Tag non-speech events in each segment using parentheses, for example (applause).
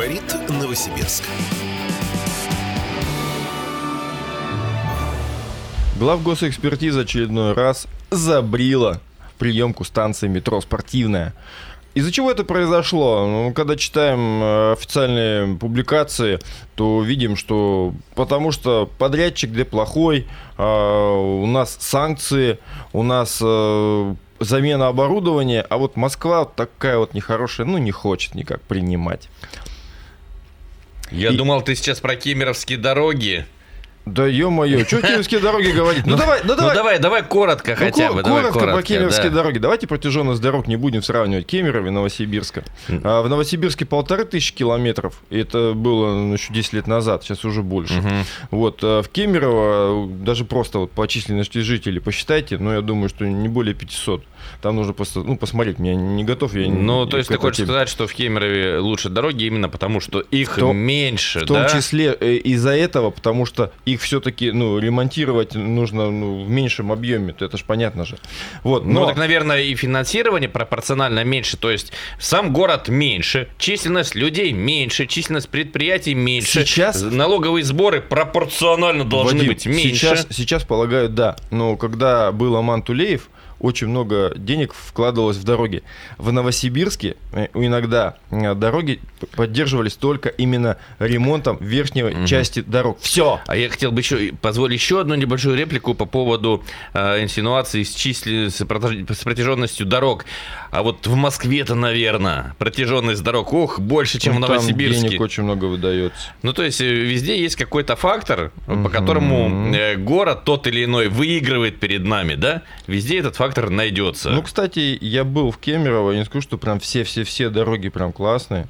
Говорит Новосибирск. Главгосэкспертиза очередной раз забрила приемку станции метро «Спортивная». Из-за чего это произошло? Ну, когда читаем э, официальные публикации, то видим, что потому что подрядчик где плохой, э, у нас санкции, у нас э, замена оборудования, а вот Москва такая вот нехорошая, ну не хочет никак принимать. Я И- думал, ты сейчас про кемеровские дороги. Да ё-моё, что кемеровские дороги говорить? (laughs) Ну давай, ну Ну давай. давай, давай коротко Ну, хотя бы. давай коротко, по Кемеровской да. дороге. Давайте протяженность дорог не будем сравнивать Кемерово и Новосибирска. А, в Новосибирске полторы тысячи километров. Это было ну, еще 10 лет назад, сейчас уже больше. Вот, а, в Кемерово, э, даже просто вот по численности жителей посчитайте, но я думаю, что не более 500. Там нужно просто, ну, посмотреть, я не готов. Я не- Ну, то есть ты хочешь теме. сказать, что в Кемерове лучше дороги именно потому, что их том- меньше, В том да? числе э, из-за этого, потому что их все-таки ну, ремонтировать нужно ну, в меньшем объеме, это же понятно же. Вот, Ну, но... так, наверное, и финансирование пропорционально меньше. То есть сам город меньше, численность людей меньше, численность предприятий меньше. Сейчас- Налоговые сборы пропорционально должны Вадим, быть меньше. Сейчас, сейчас, полагаю, да. Но когда был Аман Тулеев, очень много денег вкладывалось в дороги. В Новосибирске э, иногда э, дороги поддерживались только именно ремонтом верхней Мгм. части дорог. Все. А я хотел бы еще позволить еще одну небольшую реплику по поводу э, инсинуации с, числи- с протяж- с протяженностью дорог. А вот в Москве-то, наверное, протяженность дорог, ох, больше, чем в Ну, Там Новосибирске. денег очень много выдается. Ну, то есть э, везде есть какой-то фактор, по Мгм. которому э, город тот или иной выигрывает перед нами, да? Везде этот фактор найдется. Ну, кстати, я был в Кемерово, я не скажу, что прям все-все-все дороги прям классные.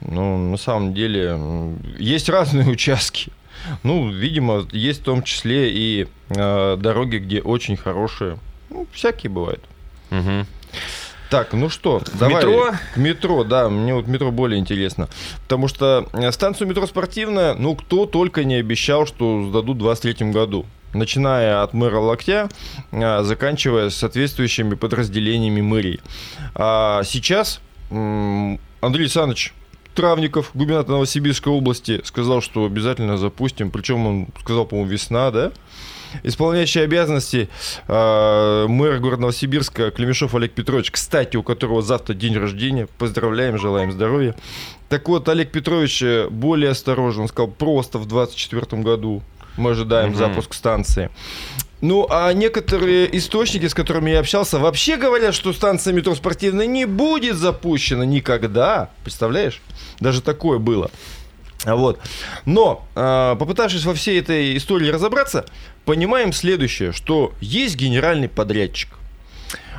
Ну, на самом деле, есть разные (laughs) участки. Ну, видимо, есть в том числе и э, дороги, где очень хорошие. Ну, всякие бывают. Мгм. Так, ну что, давай метро? к метро, да, мне вот метро более интересно. Потому что э, станцию метро спортивная, ну, кто только не обещал, что сдадут в 23 году. Начиная от мэра Локтя, а, заканчивая соответствующими подразделениями мэрии. А сейчас Андрей Александрович Травников, губернатор Новосибирской области, сказал, что обязательно запустим. Причем он сказал, по-моему, весна, да? Исполняющий обязанности э, мэра города Новосибирска Клемешов Олег Петрович, кстати, у которого завтра день рождения. Поздравляем, желаем здоровья. Так вот, Олег Петрович э, более осторожен. Он сказал, просто в 2024 году мы ожидаем Мгм. запуск станции. Ну, а некоторые источники, с которыми я общался, вообще говорят, что станция метро спортивная не будет запущена никогда. Представляешь? Даже такое было. Вот. Но, а, попытавшись во всей этой истории разобраться, понимаем следующее, что есть генеральный подрядчик.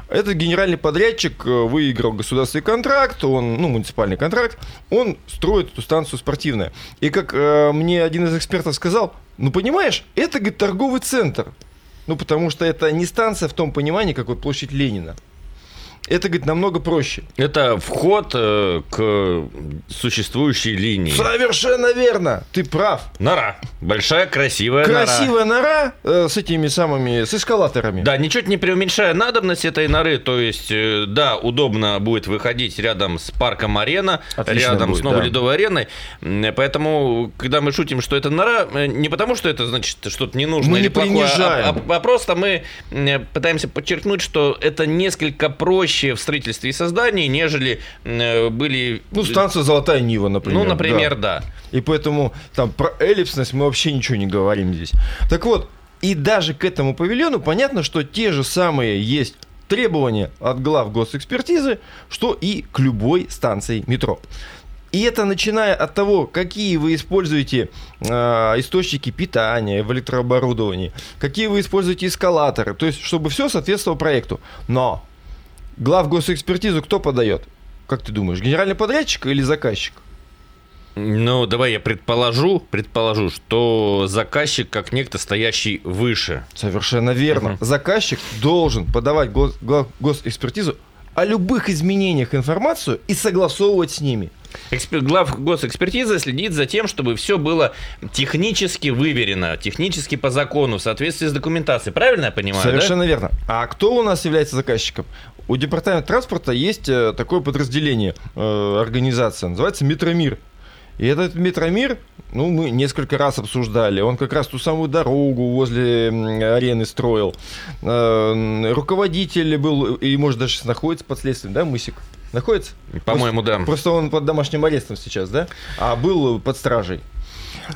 Этот генеральный подрядчик э, выиграл государственный контракт, он, ну, муниципальный контракт, он строит эту станцию спортивную. И как э, мне один из экспертов сказал, ну, понимаешь, это, говорит, торговый центр. Ну, потому что это не станция в том понимании, как вот площадь Ленина. Это, говорит, намного проще. Это вход э, к существующей линии. Совершенно верно, ты прав. Нора. Большая, красивая нора. Красивая нора э, с этими самыми, с эскалаторами. Да, ничуть не преуменьшая надобность этой норы, то есть, э, да, удобно будет выходить рядом с парком Арена, Отлично рядом будет, с новой да. ледовой ареной, поэтому, когда мы шутим, что это нора, э, не потому, что это значит что-то не нужно Мы или не плохое, а- принижаем. а, а просто мы пытаемся подчеркнуть, что это несколько проще в строительстве и создании, нежели э, были... Ну, станция Золотая Нива, например. Ну, например, да. да. И поэтому там про эллипсность мы вообще ничего не говорим здесь. Так вот, и даже к этому павильону понятно, что те же самые есть требования от глав госэкспертизы, что и к любой станции метро. И это начиная от того, какие вы используете э, источники питания в электрооборудовании, какие вы используете эскалаторы, то есть чтобы все соответствовало проекту. Но глав госэкспертизу кто подает? Как ты думаешь, генеральный подрядчик или заказчик? Ну, давай я предположу, предположу, что заказчик как некто стоящий выше. Совершенно верно. Мгм. Заказчик должен подавать гос- гла- госэкспертизу о любых изменениях информацию и согласовывать с ними. Экспер- Глав госэкспертизы следит за тем, чтобы все было технически выверено, технически по закону, в соответствии с документацией. Правильно я понимаю? Совершенно верно. А кто у нас является заказчиком? У департамента транспорта есть э, такое подразделение, э, организация, называется Метромир. И этот метромир, ну, мы несколько раз обсуждали. Он как раз ту самую дорогу возле арены строил. Э, руководитель был, и, может, даже находится под следствием, да, Мысик? Находится? По-моему, да. Просто он под домашним арестом сейчас, да? А был под стражей.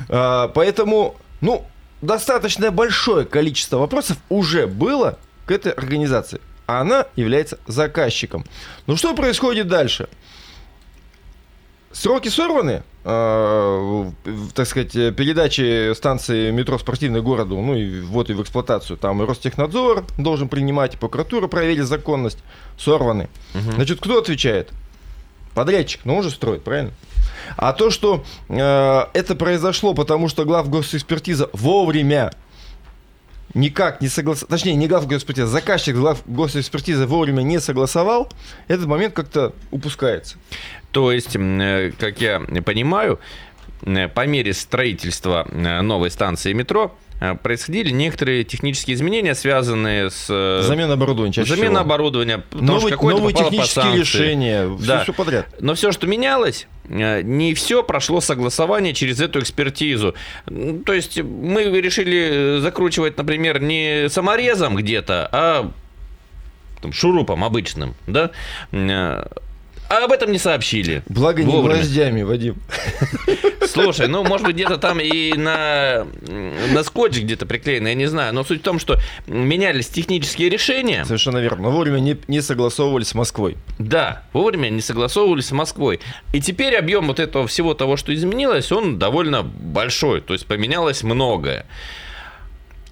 А, поэтому, ну, достаточно большое количество вопросов уже было к этой организации. А она является заказчиком. Ну что происходит дальше? Сроки сорваны, э, так сказать, передачи станции метро спортивной городу, ну и вот и в эксплуатацию. Там и Ростехнадзор должен принимать, и прокуратура проверить законность. Сорваны. Угу. Значит, кто отвечает? Подрядчик, но он же строит, правильно? А то, что э, это произошло, потому что глав госэкспертиза вовремя никак не согласовал, точнее, не глав госэкспертиза, заказчик глав госэкспертизы вовремя не согласовал, этот момент как-то упускается. То есть, э, как я понимаю, э, по мере строительства э, новой станции метро происходили некоторые технические изменения, связанные с... Замена оборудования чаще Замена всего. оборудования. Новые, новые технические по решения. Да. Все, все подряд. Но все, что менялось, не все прошло согласование через эту экспертизу. То есть мы решили закручивать, например, не саморезом где-то, а там, шурупом обычным, да, а об этом не сообщили. Благо не вовремя. гвоздями, Вадим. Слушай, ну, может быть, где-то там и на, на скотч где-то приклеено, я не знаю. Но суть в том, что менялись технические решения. Совершенно верно. Но вовремя не, не согласовывались с Москвой. Да, вовремя не согласовывались с Москвой. И теперь объем вот этого всего того, что изменилось, он довольно большой. То есть поменялось многое.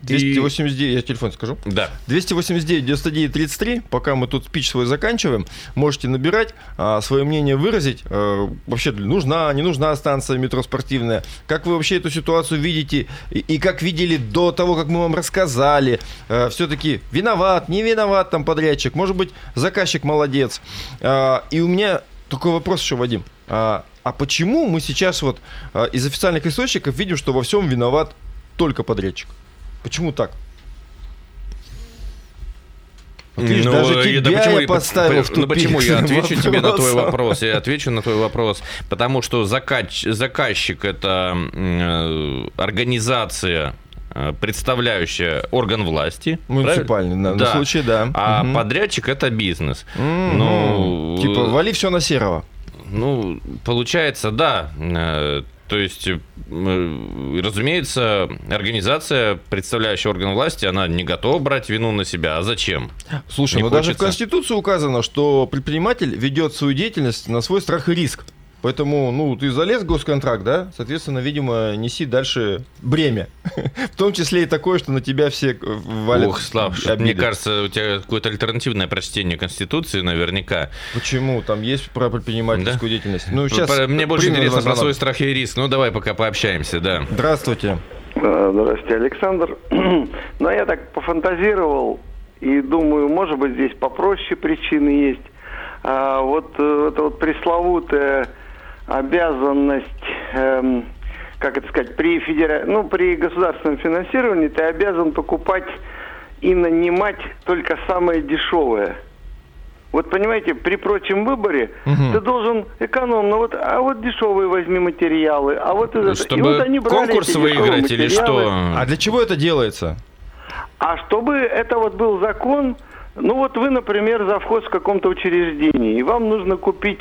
289, и... я телефон скажу. Да. 289 99 33, пока мы тут спич свой заканчиваем, можете набирать, а, свое мнение выразить. А, вообще, нужна, не нужна станция метро спортивная. Как вы вообще эту ситуацию видите? И, и как видели до того, как мы вам рассказали? А, все-таки виноват, не виноват там подрядчик, может быть, заказчик молодец. А, и у меня такой вопрос еще, Вадим. А, а почему мы сейчас вот а, из официальных источников видим, что во всем виноват только подрядчик? Почему так? Вот, видишь, ну, даже тебя да почему, я поставил в тупик Ну почему я отвечу вопросом. (laughs) тебе на твой вопрос? Я отвечу на твой вопрос. Потому что заказ, заказчик это э, организация э, представляющая орган власти. Муниципальный, да, да. случае, да. А угу. подрядчик это бизнес. Угу. Ну, типа, вали все на серого. Ну, получается, да. То есть, э, разумеется, организация, представляющая орган власти, она не готова брать вину на себя. А зачем? Слушай, но ну даже в Конституции указано, что предприниматель ведет свою деятельность на свой страх и риск. Поэтому, ну, ты залез в госконтракт, да? Соответственно, видимо, неси дальше бремя. (laughs) в том числе и такое, что на тебя все валят Ох, Слав, мне кажется, у тебя какое-то альтернативное прочтение Конституции наверняка. Почему? Там есть про предпринимательскую да? деятельность. Ну, сейчас мне больше интересно про свой страх и риск. Ну, давай пока пообщаемся, да. Здравствуйте. Здравствуйте, Александр. (clears throat) ну, я так пофантазировал и думаю, может быть, здесь попроще причины есть. А вот э, это вот пресловутая обязанность, эм, как это сказать, при федера... ну, при государственном финансировании ты обязан покупать и нанимать только самое дешевое. Вот понимаете, при прочем выборе угу. ты должен экономно, вот, а вот дешевые возьми материалы, а вот это. Чтобы и вот они конкурс выиграть или что? А для чего это делается? А чтобы это вот был закон, ну вот вы, например, завхоз в каком-то учреждении, и вам нужно купить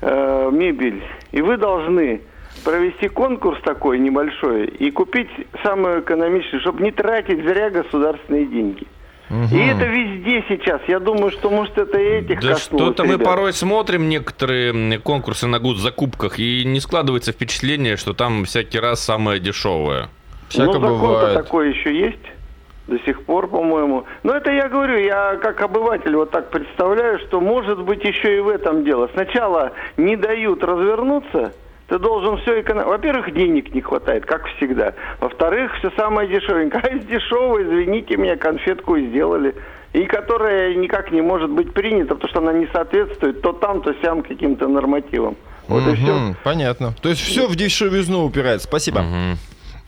э, мебель, и вы должны провести конкурс такой небольшой и купить самую экономичную, чтобы не тратить зря государственные деньги. Угу. И это везде сейчас. Я думаю, что может это и этих Да что-то мы порой смотрим некоторые конкурсы на закупках и не складывается впечатление, что там всякий раз самое дешевое. Всяко ну, закон-то такой еще есть до сих пор, по-моему. Но это я говорю, я как обыватель вот так представляю, что может быть еще и в этом дело. Сначала не дают развернуться, ты должен все экономить. Во-первых, денег не хватает, как всегда. Во-вторых, все самое дешевенькое. (laughs) А из дешевого, извините меня, конфетку сделали. И которая никак не может быть принята, потому что она не соответствует то там, то сям каким-то нормативам. Вот угу, и все. Понятно. То есть все в дешевизну упирается. Спасибо. Угу.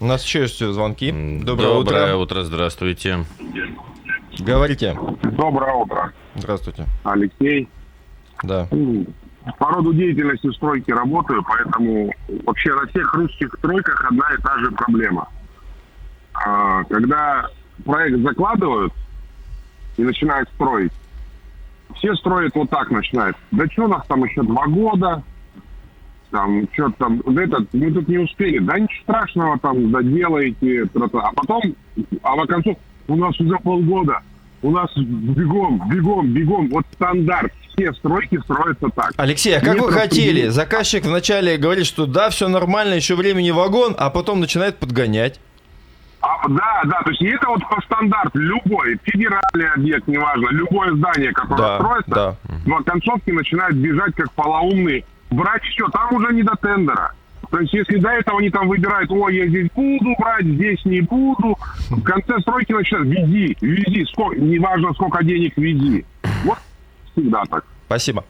У нас еще есть звонки. Доброе, Доброе утро. утро, здравствуйте. Говорите. Доброе утро. Здравствуйте. Алексей. Да. по роду деятельности стройки работаю, поэтому вообще на всех русских стройках одна и та же проблема. А, когда проект закладывают и начинают строить, все строят вот так начинают. Да что у нас там еще два года, там, что там, этот, мы тут не успели, да ничего страшного, там, доделаете, а потом, а в концу, у нас уже полгода, у нас бегом, бегом, бегом, вот стандарт, все стройки строятся так. Алексей, а как Нет вы хотели? Заказчик вначале говорит, что да, все нормально, еще времени вагон, а потом начинает подгонять. А, да, да, то есть это вот по стандарту любой федеральный объект, неважно, любое здание, которое да, строится, да. в оконцовке начинает бежать как полоумный, брать все, там уже не до тендера. То есть, если до этого они там выбирают, ой, я здесь буду брать, здесь не буду, в конце стройки начинают, вези, вези, сколько, неважно, сколько денег вези. Вот всегда так. Спасибо.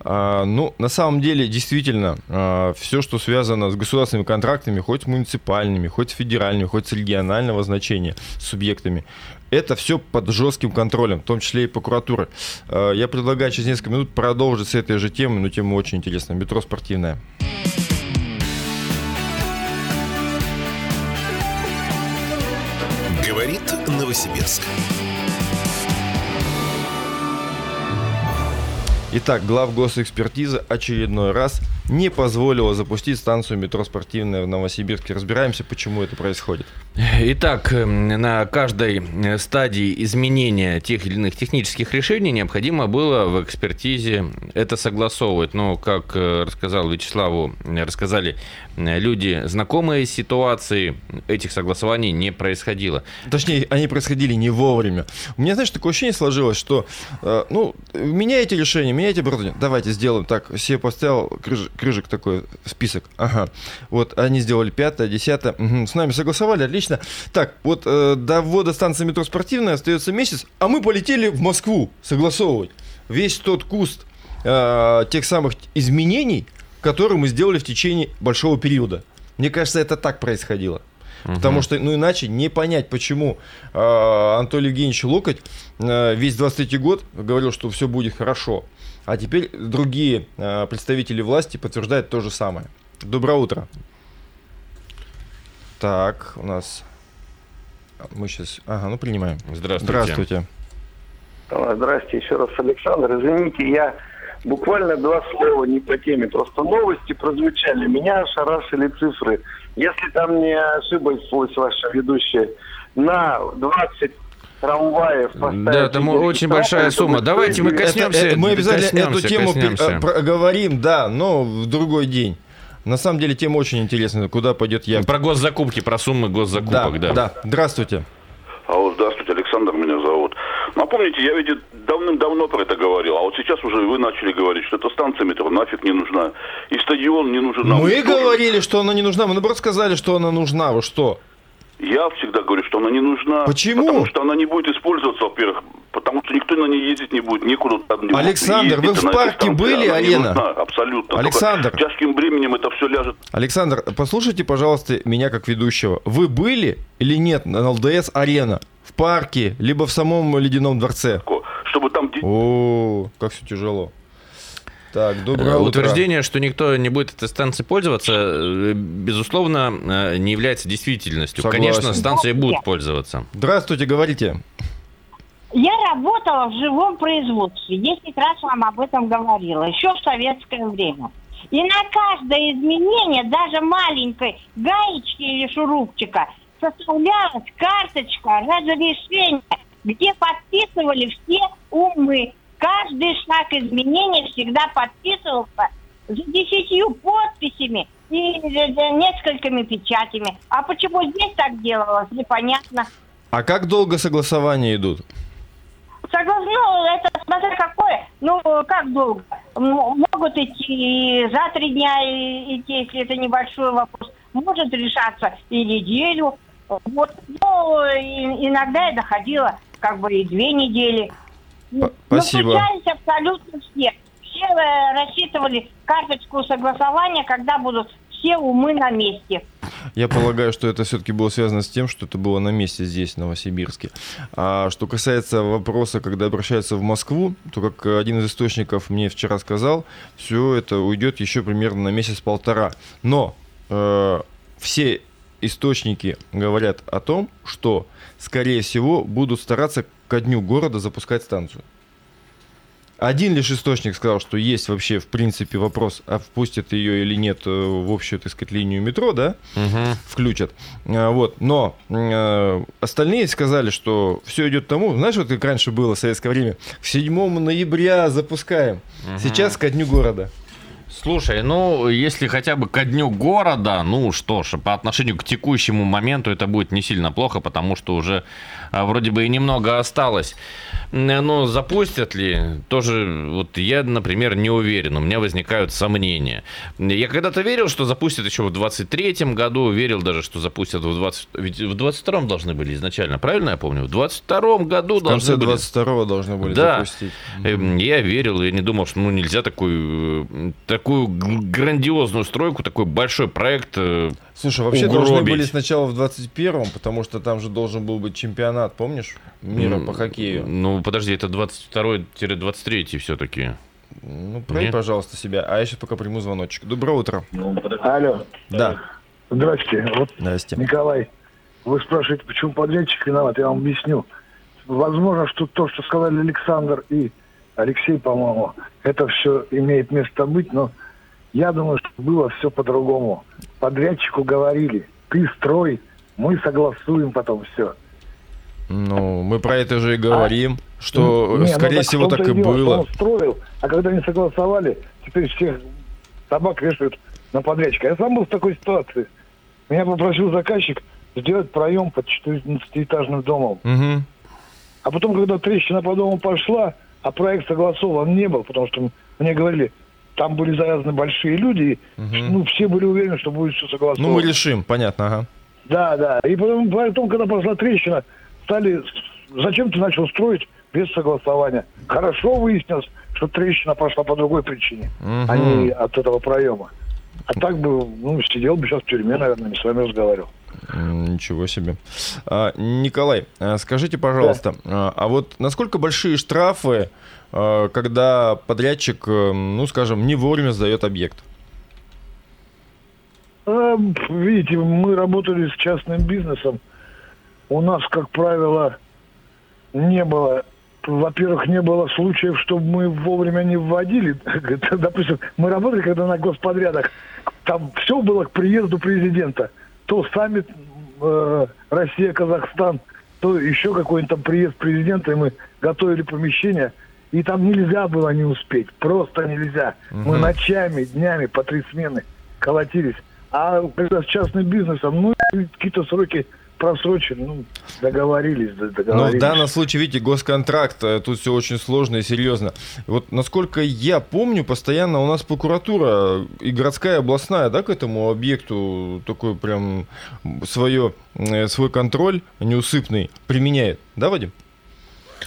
А, ну, на самом деле, действительно, а, все, что связано с государственными контрактами, хоть муниципальными, хоть федеральными, хоть с регионального значения субъектами, это все под жестким контролем, в том числе и прокуратуры. А, я предлагаю через несколько минут продолжить с этой же темой, но тема очень интересная. Метро спортивное. Говорит Новосибирск. Итак, глав госэкспертиза очередной раз не позволила запустить станцию метро спортивная в Новосибирске. Разбираемся, почему это происходит. Итак, эм, на каждой э, стадии изменения тех или иных технических решений необходимо было в экспертизе это согласовывать. Но, как э, рассказал Вячеславу, э, рассказали люди, знакомые с ситуацией, этих согласований не происходило. Точнее, они происходили не вовремя. У меня, знаешь, такое ощущение сложилось, что, ну, меняйте решение, меняйте оборудование. Давайте сделаем так. Себе поставил крыж, крыжик такой, список. Ага. Вот, они сделали пятое, десятое. Угу. С нами согласовали, отлично. Так, вот э, до ввода станции метро спортивная остается месяц, а мы полетели в Москву согласовывать. Весь тот куст э, тех самых изменений, которые мы сделали в течение большого периода. Мне кажется, это так происходило. Угу. Потому что, ну, иначе не понять, почему э, Анатолий Евгеньевич Локоть э, весь 23 год говорил, что все будет хорошо. А теперь другие э, представители власти подтверждают то же самое. Доброе утро. Так, у нас... Мы сейчас... Ага, ну принимаем. Здравствуйте. Здравствуйте. Здравствуйте еще раз, Александр. Извините, я буквально два слова не по теме. Просто новости прозвучали. Меня ошарашили цифры. Если там не ошиблась ваша ведущая, на 20 трамваев Да, там очень большая сумма. Давайте мы коснемся. Это, это, мы обязательно коснемся, эту тему коснемся. проговорим, да, но в другой день. На самом деле тема очень интересная. Куда пойдет я? Про госзакупки, про суммы госзакупок, да. Да, да. Здравствуйте. Алло, здравствуйте, Александр меня зовут. Напомните, я ведь давным-давно про это говорил, а вот сейчас уже вы начали говорить, что эта станция метро нафиг не нужна. И стадион не нужен. Мы говорили, что она не нужна. Мы наоборот сказали, что она нужна. Вы что? Я всегда говорю, что она не нужна. Почему? Потому что она не будет использоваться, во-первых, потому что никто на ней ездить не будет, некуда там не Александр, вы в парке были, она арена? нужна, абсолютно. Александр. Только тяжким бременем это все ляжет. Александр, послушайте, пожалуйста, меня как ведущего. Вы были или нет на ЛДС арена? В парке, либо в самом Ледяном дворце? Чтобы там... О, как все тяжело. Так, доброе э, утро. Утверждение, что никто не будет этой станцией пользоваться, э, безусловно, э, не является действительностью. Согласен. Конечно, станцией будут пользоваться. Здравствуйте, говорите. Я работала в живом производстве. Десять раз вам об этом говорила. Еще в советское время. И на каждое изменение, даже маленькой гаечки или шурупчика, составлялась карточка разрешения, где подписывали все умы Каждый шаг изменений всегда подписывался за десятью подписями и несколькими печатями. А почему здесь так делалось, непонятно. А как долго согласования идут? Согласно, ну, это смотря какое. Ну, как долго? Могут идти и за три дня идти, если это небольшой вопрос. Может решаться и неделю. Вот, ну, иногда я доходила как бы и две недели. Спасибо. Мы абсолютно все. Все э, рассчитывали карточку согласования, когда будут все умы на месте. Я полагаю, что это все-таки было связано с тем, что это было на месте здесь, в Новосибирске. А что касается вопроса, когда обращаются в Москву, то, как один из источников мне вчера сказал, все это уйдет еще примерно на месяц-полтора. Но э, все источники говорят о том, что, скорее всего, будут стараться ко дню города запускать станцию. Один лишь источник сказал, что есть вообще, в принципе, вопрос, а впустят ее или нет э, в общую, так сказать, линию метро, да, Мгм. включат. А, Вот, но э, остальные сказали, что все идет к тому, знаешь, вот как раньше было в советское время, к 7 ноября запускаем, сейчас ко дню города. Слушай, ну, если хотя бы ко дню города, ну что ж, по отношению к текущему моменту это будет не сильно плохо, потому что уже а, вроде бы и немного осталось. Но запустят ли, тоже, вот я, например, не уверен, у меня возникают сомнения. Я когда-то верил, что запустят еще в 23-м году, верил даже, что запустят в 20... Ведь в 22-м должны были изначально, правильно я помню? В 22-м году В конце должны были... 22-го должны были Да. запустить. Эм, Я верил, я не думал, что ну, нельзя такую, э, такую грандиозную стройку, такой большой проект. Слушай, вообще должны угробить. были сначала в 21-м, потому что там же должен был быть чемпионат, помнишь, мира по хоккею. Ну, подожди, это 22-23 все-таки. Ну, проверь, пожалуйста, себя. А я сейчас пока приму звоночек. Доброе утро. Алло, Да. здрасте. Вот, Здрасте. Николай, вы спрашиваете, почему подрядчик виноват? Я вам объясню. Возможно, что то, что сказали Александр и Алексей, по-моему, это все имеет место быть, но я думаю, что было все по-другому. Подрядчику говорили, ты строй, мы согласуем потом все. Ну, мы про это же и говорим, что, Не, ну скорее так в всего, так и дело, было. Он строил, а когда не согласовали, теперь всех собак вешают на подрядчика. Я сам был в такой ситуации. Меня попросил заказчик сделать проем под 14-этажным домом. Мгм. А потом, когда трещина по дому пошла, а проект согласован не был, потому что мне говорили, там были завязаны большие люди, Мгм. ну, все были уверены, что будет все согласовано. Ну, мы решим, понятно, ага. Да, да. И потом, потом, когда пошла трещина, стали... Зачем ты начал строить без согласования? Хорошо выяснилось, что трещина пошла по другой причине, Мгм. а не от этого проема. А так бы, ну, сидел бы сейчас в тюрьме, наверное, не с вами разговаривал. Ничего себе. А, Николай, а, скажите, пожалуйста, а а вот насколько большие штрафы, когда подрядчик, э, ну, скажем, не вовремя сдает объект? А, Видите, мы работали с частным бизнесом. У нас, как правило, не было, во-первых, не было случаев, чтобы мы вовремя не вводили. (laughs) Допустим, мы работали, когда на господрядах, там все было к приезду президента. То саммит э, Россия-Казахстан, то еще какой-нибудь там приезд президента, и мы готовили помещение. И там нельзя было не успеть, просто нельзя. Мы ночами, днями по три смены колотились. А когда с частным бизнесом, ну, какие-то сроки просрочили, ну, договорились, Но договорились. Ну, в данном случае, видите, госконтракт, э, тут все очень сложно и серьезно. И Вот насколько я помню, постоянно у нас прокуратура и городская, областная, да, к этому объекту такой прям свое, э, свой контроль неусыпный применяет. Да, Вадим?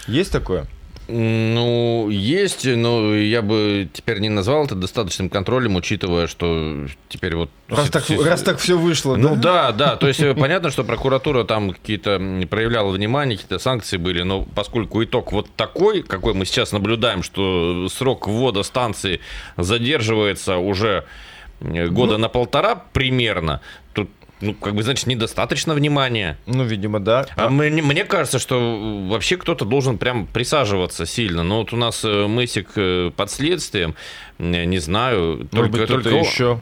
Есть такое? Ну, есть, но я бы теперь не назвал это достаточным контролем, учитывая, что теперь вот... Раз так, раз так все вышло, Ну да? да, то есть э, понятно, что прокуратура там какие-то проявляла внимание, какие-то санкции были, но поскольку итог вот такой, какой мы сейчас наблюдаем, что срок ввода станции задерживается уже года на полтора примерно, тут, ну, как бы, значит, недостаточно внимания. Ну, видимо, да. А мне, мне кажется, что вообще кто-то должен прям присаживаться сильно. Но вот у нас э, Мысик э, под следствием, э, не знаю, Может быть, кто-то он. еще.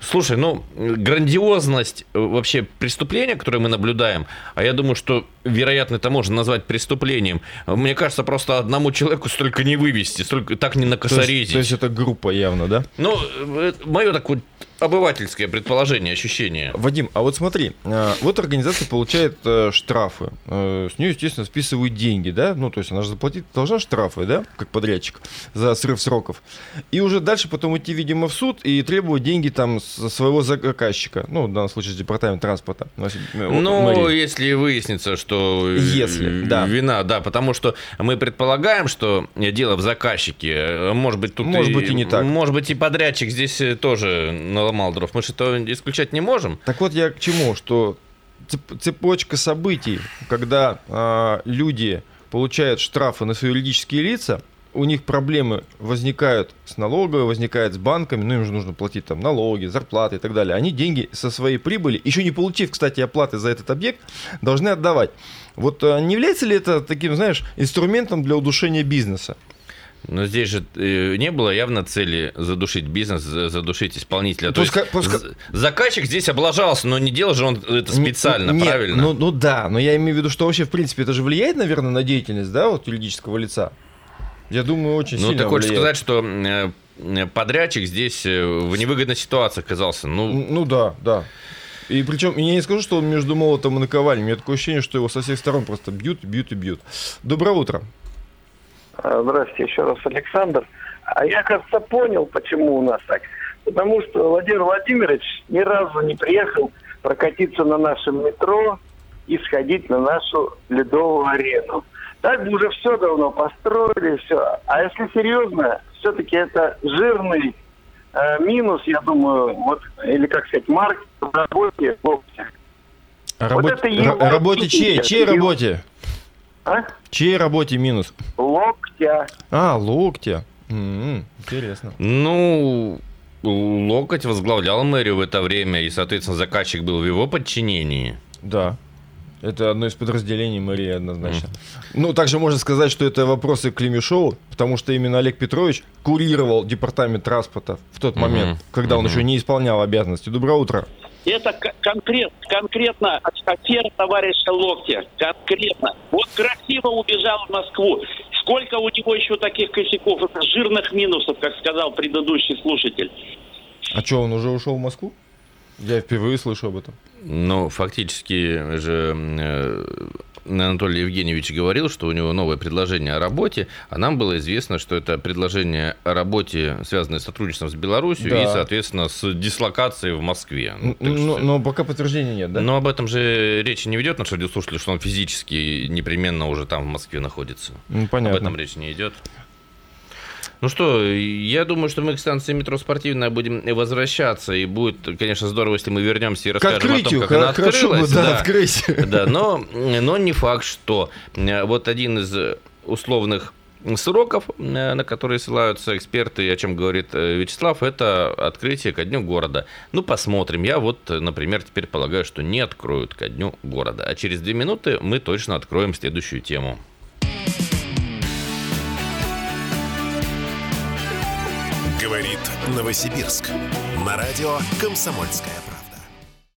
Слушай, ну, грандиозность вообще преступления, которое мы наблюдаем, а я думаю, что, вероятно, это можно назвать преступлением. Мне кажется, просто одному человеку столько не вывести, столько так не То накосорезить. есть, то есть это группа явно, да? Ну, мое такое обывательское предположение, ощущение. Вадим, а вот смотри, э, вот организация получает э, штрафы, э, с нее, естественно, списывают деньги, да, ну, то есть она же заплатить должна штрафы, да, как подрядчик, за срыв сроков. И уже дальше потом идти, видимо, в суд и требовать деньги там со своего заказчика, ну, в данном случае, с департамент транспорта. Ну, если выяснится, что Если, да. вина, да, потому что мы предполагаем, что дело в заказчике. Может быть, тут Может быть, и не так. Может быть, и подрядчик здесь тоже наломал дров. Мы же это исключать не можем. Так вот я к чему, что цеп- цепочка событий, когда а, люди получают штрафы на свои юридические лица, у них проблемы возникают с налоговой, возникают с банками, ну им же нужно платить там налоги, зарплаты и так далее. Они деньги со своей прибыли, еще не получив, кстати, оплаты за этот объект, должны отдавать. Вот а, не является ли это таким, знаешь, инструментом для удушения бизнеса? Но здесь же э, не было явно цели задушить бизнес, за- задушить исполнителя. То Пускай- есть з- заказчик здесь облажался, но не делал же он это специально, Нет, правильно? Ну, ну да, но я имею в виду, что вообще, в принципе, это же влияет, наверное, на деятельность, да, вот юридического лица. Я думаю, очень Ну, сильно ты хочешь влияет. сказать, что э, подрядчик здесь э, в невыгодной ситуации оказался. Ну, Ну да, да. И причем, я не скажу, что он между молотом и наковальней. У меня такое ощущение, что его со всех сторон просто бьют, бьют и бьют. Доброе утро. А, Здравствуйте, еще раз Александр. А я, кажется, понял, почему у нас так. Потому что Владимир Владимирович ни разу не приехал прокатиться на нашем метро и сходить на нашу ледовую арену. Так бы уже все давно построили, все. А если серьезно, все-таки это жирный э, минус, я думаю, вот, или как сказать, марк в работе Локтя. А работе, это его ра- работе чьей? Чьей работе? А? Чьей работе минус? Локтя. А, локтя. М, интересно. ну, Локоть возглавлял мэрию в это время, и, соответственно, заказчик был в его подчинении. Да. Это одно из подразделений мэрии однозначно. Ну, также можно сказать, что это вопросы к Лемешову, потому что именно Олег Петрович курировал департамент транспорта в тот Мгм. момент, когда он Мгм. еще не исполнял обязанности. Доброе утро. Это конкрет, конкретно афера товарища Локтя. Конкретно. Вот красиво убежал в Москву. Сколько у него еще таких косяков, это жирных минусов, как сказал предыдущий слушатель. А что, он уже ушел в Москву? Я впервые слышу об этом. Ну, фактически же э, Анатолий Евгеньевич говорил, что у него новое предложение о работе, а нам было известно, что это предложение о работе, связанное с сотрудничеством с Беларусью Да. и, соответственно, с дислокацией в Москве. Ну, Н- то есть, Но, но пока подтверждения нет, да? Но об этом же речи не ведет наш радиослушатель, что он физически непременно уже там в Москве находится. Ну, Об понятно. этом речь не идет. Ну что, я думаю, что мы к станции метро спортивная будем возвращаться, и будет, конечно, здорово, если мы вернемся и расскажем о том, открытию, как она хо- хорошо открылась. да, да. открыть. Да, но, но не факт, что э, вот один из условных сроков, э, на которые ссылаются эксперты, о чем говорит э, Вячеслав, это открытие ко дню города. Ну, посмотрим. Я вот, например, теперь полагаю, что не откроют ко дню города. А через две минуты мы точно откроем следующую тему. Говорит Новосибирск. На радио «Комсомольская